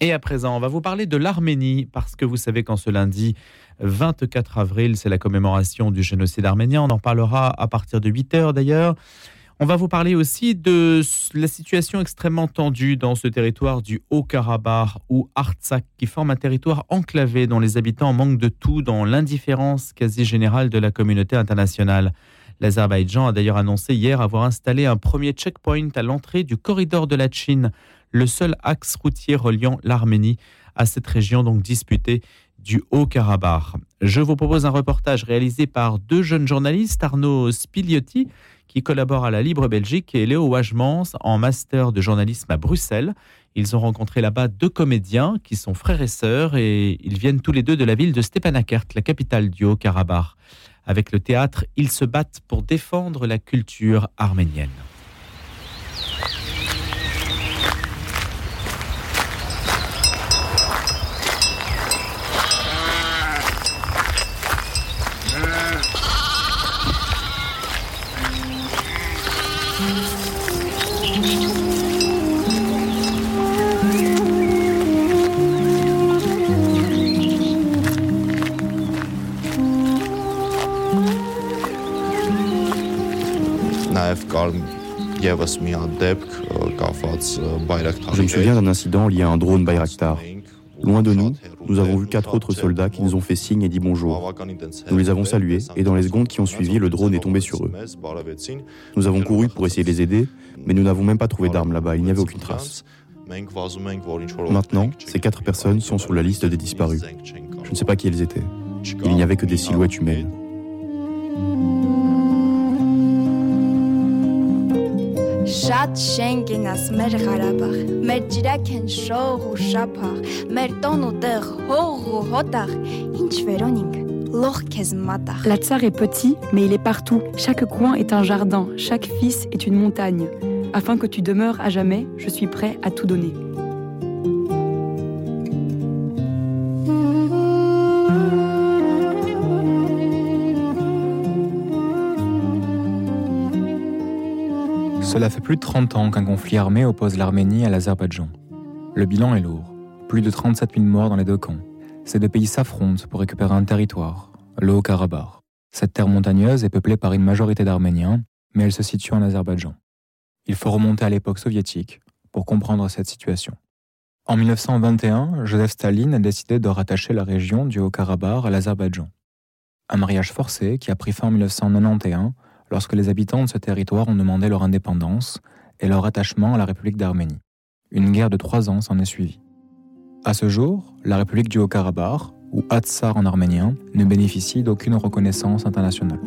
Et à présent, on va vous parler de l'Arménie, parce que vous savez qu'en ce lundi 24 avril, c'est la commémoration du génocide arménien. On en parlera à partir de 8 heures d'ailleurs. On va vous parler aussi de la situation extrêmement tendue dans ce territoire du Haut-Karabakh ou Artsakh, qui forme un territoire enclavé dont les habitants manquent de tout dans l'indifférence quasi générale de la communauté internationale. L'Azerbaïdjan a d'ailleurs annoncé hier avoir installé un premier checkpoint à l'entrée du corridor de la Chine, le seul axe routier reliant l'Arménie à cette région donc disputée du Haut-Karabakh. Je vous propose un reportage réalisé par deux jeunes journalistes, Arnaud Spiliotti, qui collabore à la Libre Belgique, et Léo Wagemans, en master de journalisme à Bruxelles. Ils ont rencontré là-bas deux comédiens qui sont frères et sœurs, et ils viennent tous les deux de la ville de Stepanakert, la capitale du Haut-Karabakh. Avec le théâtre, ils se battent pour défendre la culture arménienne. Je me souviens d'un incident lié à un drone Bayraktar. Loin de nous, nous avons vu quatre autres soldats qui nous ont fait signe et dit bonjour. Nous les avons salués et dans les secondes qui ont suivi, le drone est tombé sur eux. Nous avons couru pour essayer de les aider, mais nous n'avons même pas trouvé d'armes là-bas, il n'y avait aucune trace. Maintenant, ces quatre personnes sont sur la liste des disparus. Je ne sais pas qui elles étaient. Il n'y avait que des silhouettes humaines. Շատ շենգենաս մեր Ղարաբաղ, մեր ջիրակ են շող ու շափաղ, մեր տոն ու տեղ հող ու հոտաղ, ինչ վերոնինք La Tsar est petit, mais il est partout. Chaque coin est un jardin, chaque fils est une montagne. Afin que tu demeures à jamais, je suis prêt à tout donner. Cela fait plus de 30 ans qu'un conflit armé oppose l'Arménie à l'Azerbaïdjan. Le bilan est lourd. Plus de 37 000 morts dans les deux camps. Ces deux pays s'affrontent pour récupérer un territoire, le Haut-Karabakh. Cette terre montagneuse est peuplée par une majorité d'Arméniens, mais elle se situe en Azerbaïdjan. Il faut remonter à l'époque soviétique pour comprendre cette situation. En 1921, Joseph Staline a décidé de rattacher la région du Haut-Karabakh à l'Azerbaïdjan. Un mariage forcé qui a pris fin en 1991 lorsque les habitants de ce territoire ont demandé leur indépendance et leur attachement à la République d'Arménie. Une guerre de trois ans s'en est suivie. À ce jour, la République du Haut-Karabakh, ou Atsar en arménien, ne bénéficie d'aucune reconnaissance internationale.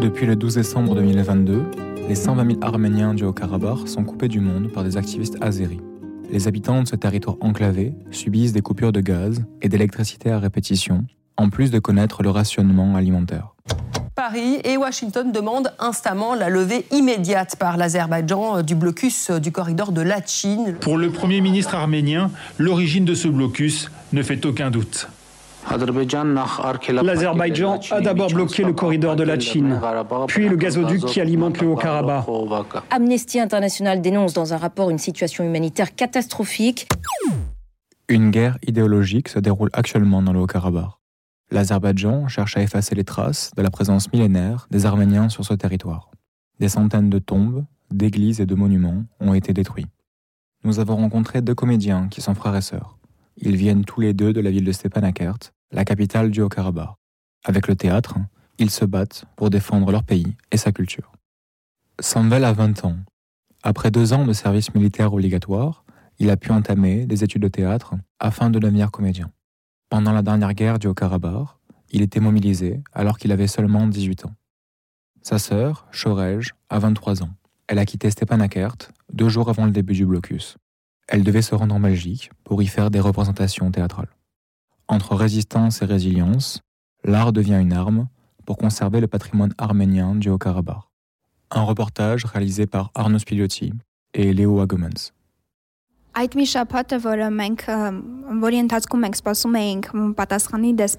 Depuis le 12 décembre 2022, les 120 000 Arméniens du Haut-Karabakh sont coupés du monde par des activistes azéris les habitants de ce territoire enclavé subissent des coupures de gaz et d'électricité à répétition, en plus de connaître le rationnement alimentaire. Paris et Washington demandent instamment la levée immédiate par l'Azerbaïdjan du blocus du corridor de Lachin. Pour le Premier ministre arménien, l'origine de ce blocus ne fait aucun doute. L'Azerbaïdjan a d'abord bloqué le corridor de la Chine, puis le gazoduc qui alimente le Haut-Karabakh. Amnesty International dénonce dans un rapport une situation humanitaire catastrophique. Une guerre idéologique se déroule actuellement dans le Haut-Karabakh. L'Azerbaïdjan cherche à effacer les traces de la présence millénaire des Arméniens sur ce territoire. Des centaines de tombes, d'églises et de monuments ont été détruits. Nous avons rencontré deux comédiens qui sont frères et sœurs. Ils viennent tous les deux de la ville de Stepanakert, la capitale du Haut-Karabakh. Avec le théâtre, ils se battent pour défendre leur pays et sa culture. Samvel a 20 ans. Après deux ans de service militaire obligatoire, il a pu entamer des études de théâtre afin de devenir comédien. Pendant la dernière guerre du Haut-Karabakh, il était mobilisé alors qu'il avait seulement 18 ans. Sa sœur, Shorej, a 23 ans. Elle a quitté Stepanakert deux jours avant le début du blocus. Elle devait se rendre en Belgique pour y faire des représentations théâtrales. Entre résistance et résilience, l'art devient une arme pour conserver le patrimoine arménien du Haut-Karabakh. Un reportage réalisé par Arnaud Spiliotti et Léo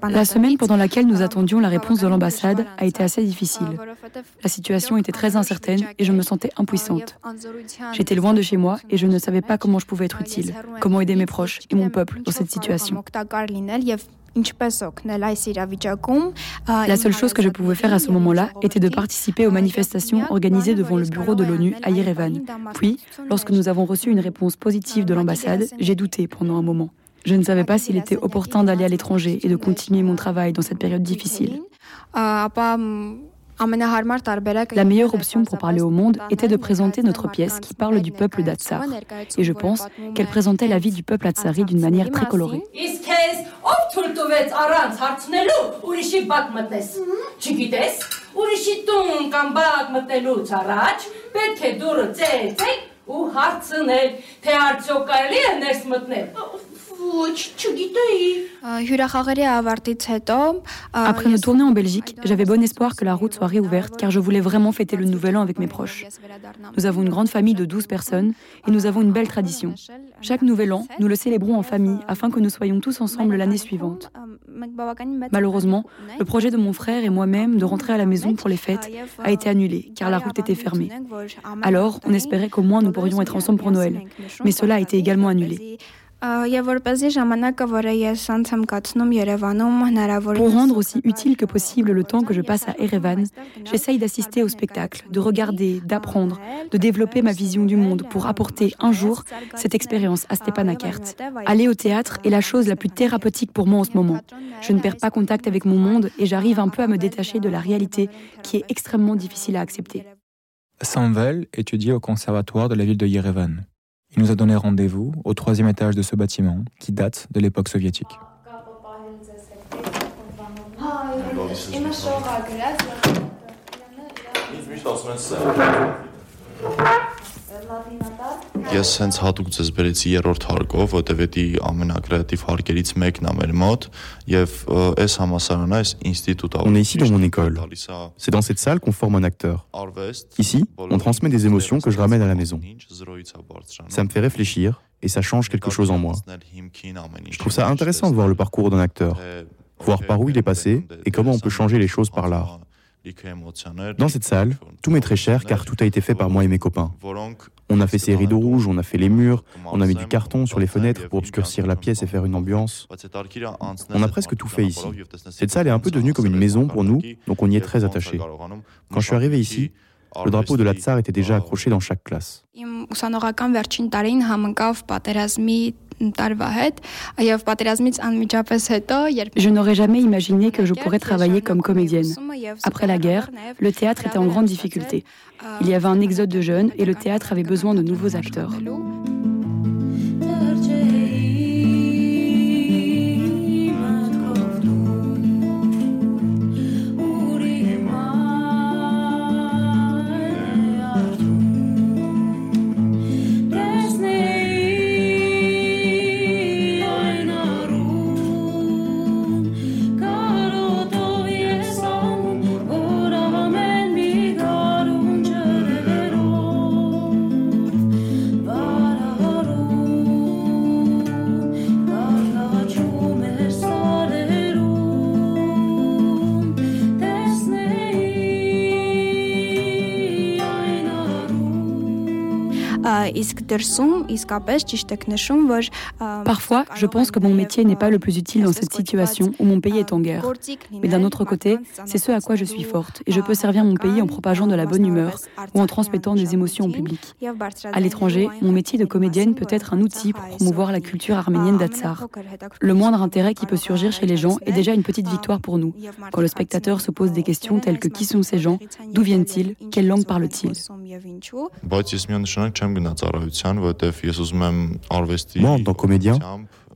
La semaine pendant laquelle nous attendions la réponse de l'ambassade a été assez difficile. La situation était très incertaine et je me sentais impuissante. J'étais loin de chez moi et je ne savais pas comment je pouvais être utile, comment aider mes proches et mon peuple dans cette situation. La seule chose que je pouvais faire à ce moment-là était de participer aux manifestations organisées devant le bureau de l'ONU à Yerevan. Puis, lorsque nous avons reçu une réponse positive de l'ambassade, j'ai douté pendant un moment. Je ne savais pas s'il était opportun d'aller à l'étranger et de continuer mon travail dans cette période difficile. La meilleure option pour parler au monde était de présenter notre pièce qui parle du peuple d'Atsar. Et je pense qu'elle présentait la vie du peuple atsari d'une manière très colorée. Ով թույլ տվեց առանց հարցնելու ուրիշի բակ մտնես։ Չգիտես, ուրիշի տուն կամ բակ մտնելուց առաջ պետք է դուրը ծեծել ու հարցնել, թե արդյոք կարելի է ներս մտնել։ Après nos tournées en Belgique, j'avais bon espoir que la route soit réouverte car je voulais vraiment fêter le nouvel an avec mes proches. Nous avons une grande famille de 12 personnes et nous avons une belle tradition. Chaque nouvel an, nous le célébrons en famille afin que nous soyons tous ensemble l'année suivante. Malheureusement, le projet de mon frère et moi-même de rentrer à la maison pour les fêtes a été annulé car la route était fermée. Alors, on espérait qu'au moins nous pourrions être ensemble pour Noël, mais cela a été également annulé. Pour rendre aussi utile que possible le temps que je passe à Erevan, j'essaye d'assister au spectacle, de regarder, d'apprendre, de développer ma vision du monde pour apporter un jour cette expérience à Stepanakert. Aller au théâtre est la chose la plus thérapeutique pour moi en ce moment. Je ne perds pas contact avec mon monde et j'arrive un peu à me détacher de la réalité qui est extrêmement difficile à accepter. Samvel étudie au conservatoire de la ville de Yerevan. Il nous a donné rendez-vous au troisième étage de ce bâtiment qui date de l'époque soviétique. Ես հենց հատուկ ձեզ բերեցի երրորդ հարկով, որտեվ դա ամենակրեատիվ հարկերից մեկն է մեր մոտ եւ այս համասարանը, այս ինստիտուտը On est ici dans mon école. C'est dans cette salle qu'on forme un acteur. Ici, on transmet des émotions que je ramène à la maison. Ça me fait réfléchir et ça change quelque chose en moi. Je trouve ça intéressant de voir le parcours d'un acteur, voir par où il est passé et comment on peut changer les choses par l'art. Dans cette salle, tout m'est très cher car tout a été fait par moi et mes copains. On a fait ces rideaux rouges, on a fait les murs, on a mis du carton sur les fenêtres pour obscurcir la pièce et faire une ambiance. On a presque tout fait ici. Cette salle est un peu devenue comme une maison pour nous, donc on y est très attaché. Quand je suis arrivé ici, le drapeau de la Tsar était déjà accroché dans chaque classe. Je n'aurais jamais imaginé que je pourrais travailler comme comédienne. Après la guerre, le théâtre était en grande difficulté. Il y avait un exode de jeunes et le théâtre avait besoin de nouveaux acteurs. Parfois, je pense que mon métier n'est pas le plus utile dans cette situation où mon pays est en guerre. Mais d'un autre côté, c'est ce à quoi je suis forte et je peux servir mon pays en propageant de la bonne humeur ou en transmettant des émotions au public. À l'étranger, mon métier de comédienne peut être un outil pour promouvoir la culture arménienne d'Atsar. Le moindre intérêt qui peut surgir chez les gens est déjà une petite victoire pour nous. Quand le spectateur se pose des questions telles que qui sont ces gens, d'où viennent-ils, quelle langue parlent-ils? moi, en tant que comédien,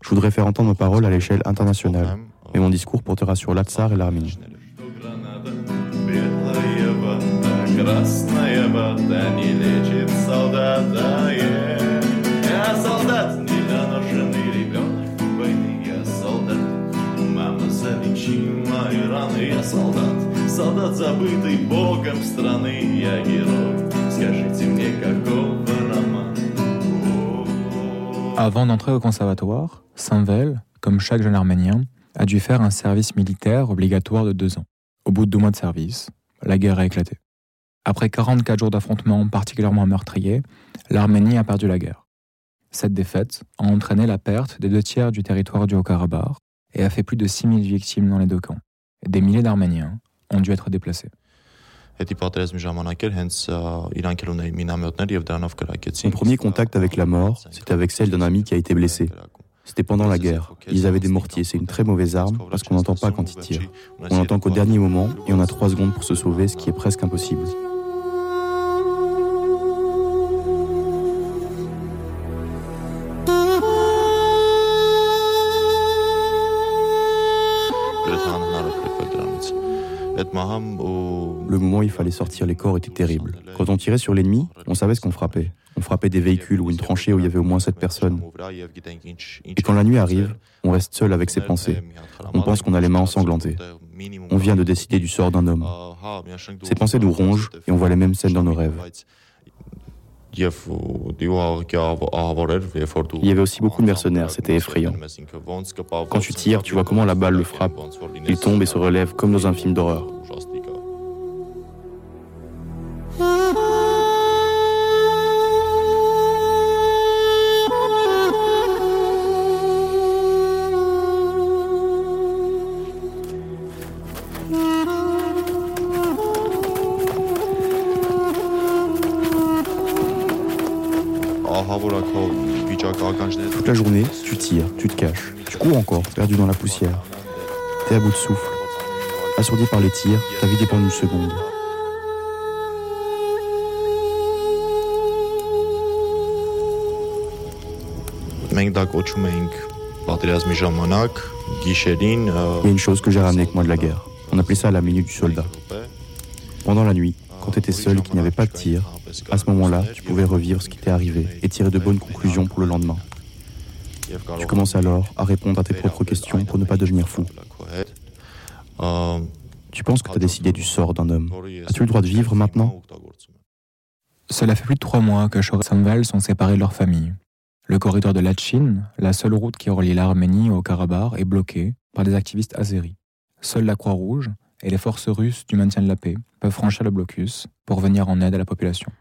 je voudrais faire entendre nos paroles à l'échelle internationale. Mais mon discours portera sur l'Atsar et l'Arménie. солдат забытый богом страны, я герой. Скажите мне, какого avant d'entrer au conservatoire, Saint-Vel, comme chaque jeune arménien, a dû faire un service militaire obligatoire de deux ans. Au bout de deux mois de service, la guerre a éclaté. Après 44 jours d'affrontements particulièrement meurtriers, l'Arménie a perdu la guerre. Cette défaite a entraîné la perte des deux tiers du territoire du Haut-Karabakh et a fait plus de 6000 victimes dans les deux camps. Des milliers d'Arméniens ont dû être déplacés. Mon premier contact avec la mort, c'était avec celle d'un ami qui a été blessé. C'était pendant la guerre. Ils avaient des mortiers. C'est une très mauvaise arme parce qu'on n'entend pas quand ils tirent. On n'entend qu'au dernier moment et on a trois secondes pour se sauver, ce qui est presque impossible. Le moment où il fallait sortir les corps était terrible. Quand on tirait sur l'ennemi, on savait ce qu'on frappait. On frappait des véhicules ou une tranchée où il y avait au moins sept personnes. Et quand la nuit arrive, on reste seul avec ses pensées. On pense qu'on a les mains ensanglantées. On vient de décider du sort d'un homme. Ces pensées nous rongent et on voit les mêmes scènes dans nos rêves. Il y avait aussi beaucoup de mercenaires, c'était effrayant. Quand tu tires, tu vois comment la balle le frappe. Il tombe et se relève comme dans un film d'horreur. Perdu dans la poussière. T'es à bout de souffle. Assourdi par les tirs, ta vie dépend d'une seconde. Il y a une chose que j'ai ramenée avec moi de la guerre. On appelait ça la minute du soldat. Pendant la nuit, quand tu étais seul et qu'il n'y avait pas de tir, à ce moment-là, tu pouvais revivre ce qui t'est arrivé et tirer de bonnes conclusions pour le lendemain. Tu commences alors à répondre à tes propres questions pour ne pas devenir fou. Tu penses que tu as décidé du sort d'un homme. As-tu le droit de vivre maintenant? Cela fait plus de trois mois que Shor et Samval sont séparés de leur famille. Le corridor de Lachin, la seule route qui relie l'Arménie au Karabakh, est bloqué par des activistes azéris. Seule la Croix-Rouge et les forces russes du maintien de la paix peuvent franchir le blocus pour venir en aide à la population.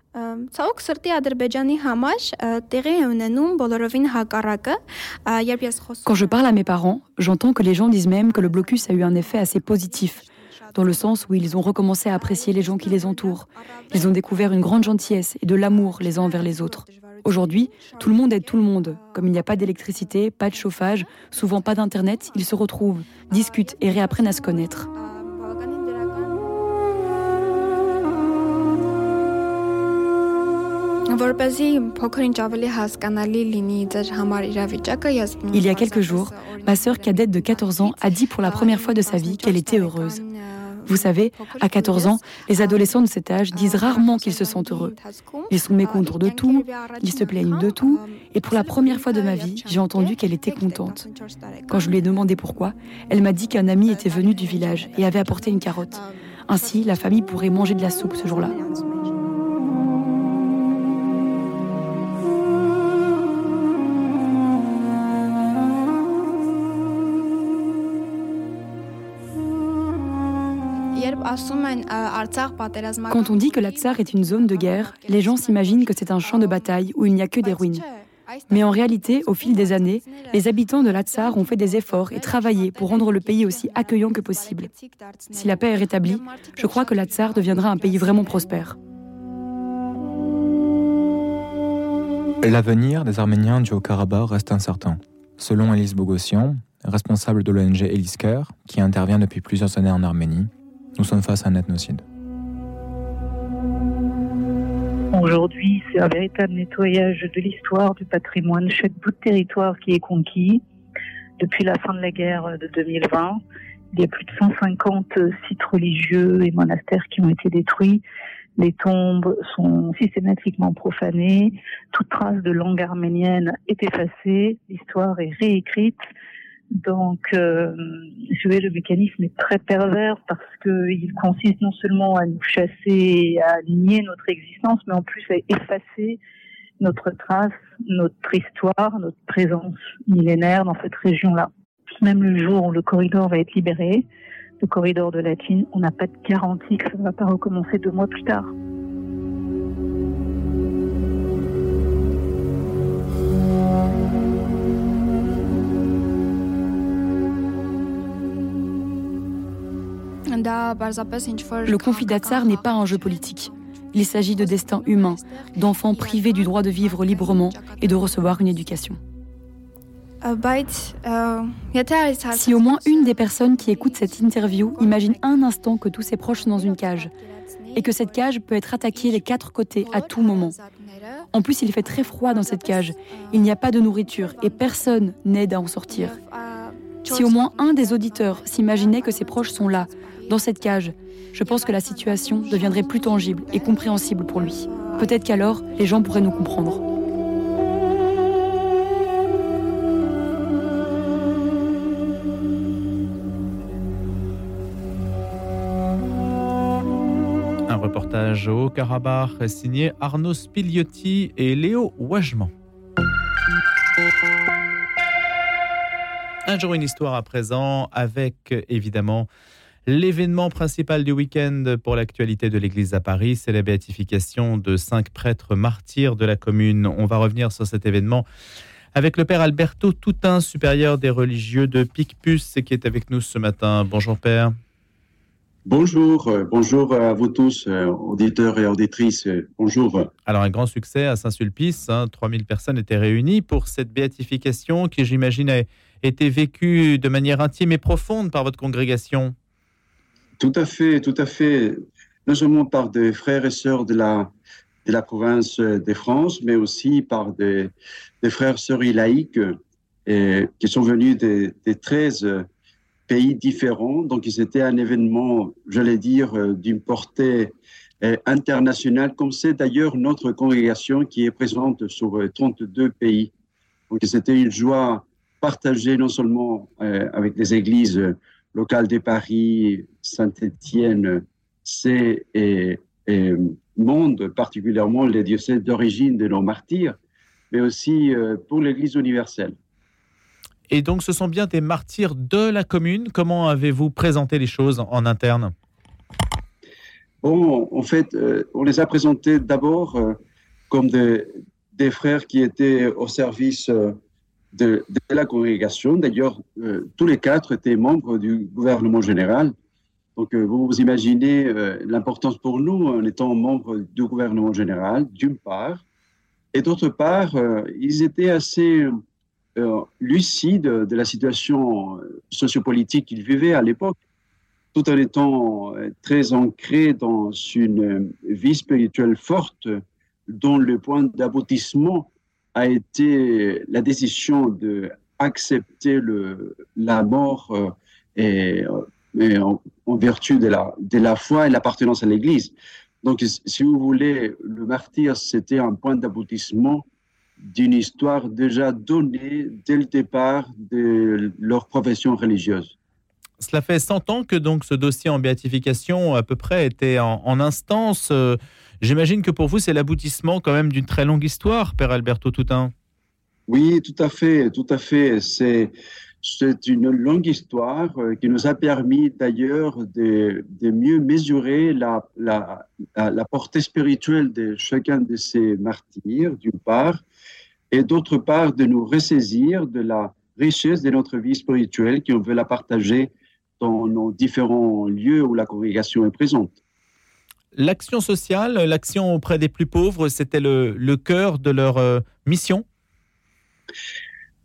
Quand je parle à mes parents, j'entends que les gens disent même que le blocus a eu un effet assez positif, dans le sens où ils ont recommencé à apprécier les gens qui les entourent. Ils ont découvert une grande gentillesse et de l'amour les uns envers les autres. Aujourd'hui, tout le monde aide tout le monde. Comme il n'y a pas d'électricité, pas de chauffage, souvent pas d'internet, ils se retrouvent, discutent et réapprennent à se connaître. Il y a quelques jours, ma sœur cadette de 14 ans a dit pour la première fois de sa vie qu'elle était heureuse. Vous savez, à 14 ans, les adolescents de cet âge disent rarement qu'ils se sentent heureux. Ils sont mécontents de tout, ils se plaignent de tout, et pour la première fois de ma vie, j'ai entendu qu'elle était contente. Quand je lui ai demandé pourquoi, elle m'a dit qu'un ami était venu du village et avait apporté une carotte. Ainsi, la famille pourrait manger de la soupe ce jour-là. Quand on dit que la Tsar est une zone de guerre, les gens s'imaginent que c'est un champ de bataille où il n'y a que des ruines. Mais en réalité, au fil des années, les habitants de Tsar ont fait des efforts et travaillé pour rendre le pays aussi accueillant que possible. Si la paix est rétablie, je crois que Tsar deviendra un pays vraiment prospère. L'avenir des Arméniens du Haut-Karabakh reste incertain. Selon Elise Bogossian, responsable de l'ONG Elisker, qui intervient depuis plusieurs années en Arménie, nous sommes face à un ethnocide. Aujourd'hui, c'est un véritable nettoyage de l'histoire, du patrimoine, chaque bout de territoire qui est conquis. Depuis la fin de la guerre de 2020, il y a plus de 150 sites religieux et monastères qui ont été détruits. Les tombes sont systématiquement profanées. Toute trace de langue arménienne est effacée. L'histoire est réécrite. Donc, euh, le mécanisme est très pervers parce qu'il consiste non seulement à nous chasser, à nier notre existence, mais en plus à effacer notre trace, notre histoire, notre présence millénaire dans cette région-là. Même le jour où le corridor va être libéré, le corridor de Latine, on n'a pas de garantie que ça ne va pas recommencer deux mois plus tard. Le conflit d'Atsar n'est pas un jeu politique. Il s'agit de destins humains, d'enfants privés du droit de vivre librement et de recevoir une éducation. Si au moins une des personnes qui écoutent cette interview imagine un instant que tous ses proches sont dans une cage et que cette cage peut être attaquée des quatre côtés à tout moment. En plus, il fait très froid dans cette cage. Il n'y a pas de nourriture et personne n'aide à en sortir. Si au moins un des auditeurs s'imaginait que ses proches sont là, dans cette cage, je pense que la situation deviendrait plus tangible et compréhensible pour lui. Peut-être qu'alors, les gens pourraient nous comprendre. Un reportage au Karabakh signé Arnaud Spigliotti et Léo Wajman. Un jour, une histoire à présent avec évidemment L'événement principal du week-end pour l'actualité de l'Église à Paris, c'est la béatification de cinq prêtres martyrs de la commune. On va revenir sur cet événement avec le Père Alberto Toutin, supérieur des religieux de Picpus, qui est avec nous ce matin. Bonjour Père. Bonjour, euh, bonjour à vous tous, euh, auditeurs et auditrices. Bonjour. Alors un grand succès à Saint-Sulpice, 3000 hein. personnes étaient réunies pour cette béatification qui, j'imagine, a été vécue de manière intime et profonde par votre congrégation. Tout à fait, tout à fait. Non seulement par des frères et sœurs de la, de la province de France, mais aussi par des, des frères et sœurs laïcs et, qui sont venus des, des 13 pays différents. Donc, c'était un événement, j'allais dire, d'une portée euh, internationale, comme c'est d'ailleurs notre congrégation qui est présente sur 32 pays. Donc, c'était une joie partagée non seulement euh, avec les églises local de Paris, Saint-Étienne, c'est et, Monde, particulièrement les diocèses d'origine de nos martyrs, mais aussi euh, pour l'Église universelle. Et donc, ce sont bien des martyrs de la commune. Comment avez-vous présenté les choses en interne? Bon, en fait, euh, on les a présentés d'abord euh, comme des, des, frères qui étaient au service de, la congrégation. D'ailleurs, euh, tous les quatre étaient membres du gouvernement général. Donc, euh, vous imaginez euh, l'importance pour nous en étant membres du gouvernement général, d'une part, et d'autre part, ils étaient assez lucides de la situation sociopolitique qu'ils vivaient à l'époque, tout en étant très ancrés dans une vie spirituelle forte, dont le point d'aboutissement a été la décision de accepter le, la mort euh, et, euh, en, vertu de la, de la foi et l'appartenance à l'Église. Donc, si vous voulez, le martyr, c'était un point d'aboutissement d'une histoire déjà donnée dès le départ de leur profession religieuse. Cela fait 100 ans que donc ce dossier en béatification à peu près était en, en instance. J'imagine que pour vous, c'est l'aboutissement quand même d'une très longue histoire, Père Alberto Toutain. Oui, tout à fait, tout à fait. C'est c'est une longue histoire euh, qui nous a permis d'ailleurs de, de, mieux mesurer la, la, la, portée spirituelle de chacun de ces martyrs, d'une part, et d'autre part, de nous ressaisir de la richesse de notre vie spirituelle qu'on veut la partager dans nos différents lieux où la congrégation est présente. L'action sociale, l'action auprès des plus pauvres, c'était le, cœur de leur euh, mission?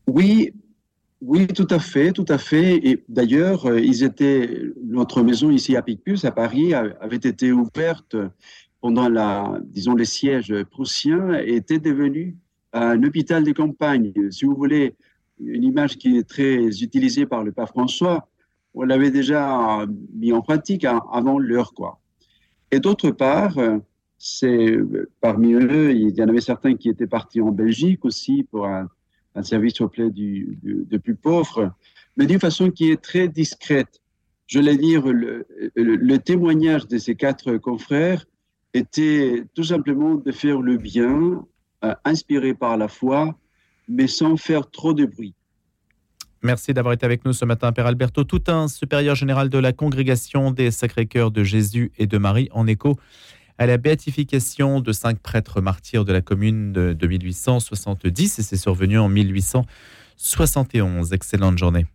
Oui, oui, tout à fait, tout à fait. Et d'ailleurs, euh, ils étaient, notre maison ici à Picpus, à Paris, avait été ouverte pendant la, disons, les sièges prussiens et était devenue un hôpital de campagne. Si vous voulez, une image qui est très utilisée par le pape François, on l'avait déjà mis en pratique avant l'heure, quoi. Et d'autre part, euh, c'est parmi eux, il y en avait certains qui étaient partis en Belgique aussi pour un, service auprès du, du, plus pauvres, mais d'une façon qui est très discrète. Je vais dire, le, témoignage de ces quatre confrères était tout simplement de faire le bien inspirés par la foi, mais sans faire trop de bruit. Merci d'avoir été avec nous ce matin, Père Alberto Toutain, supérieur général de la congrégation des Sacrés-Cœurs de Jésus et de Marie, en écho à la béatification de cinq prêtres martyrs de la commune de, 1870 et c'est survenu en 1871. Excellente journée.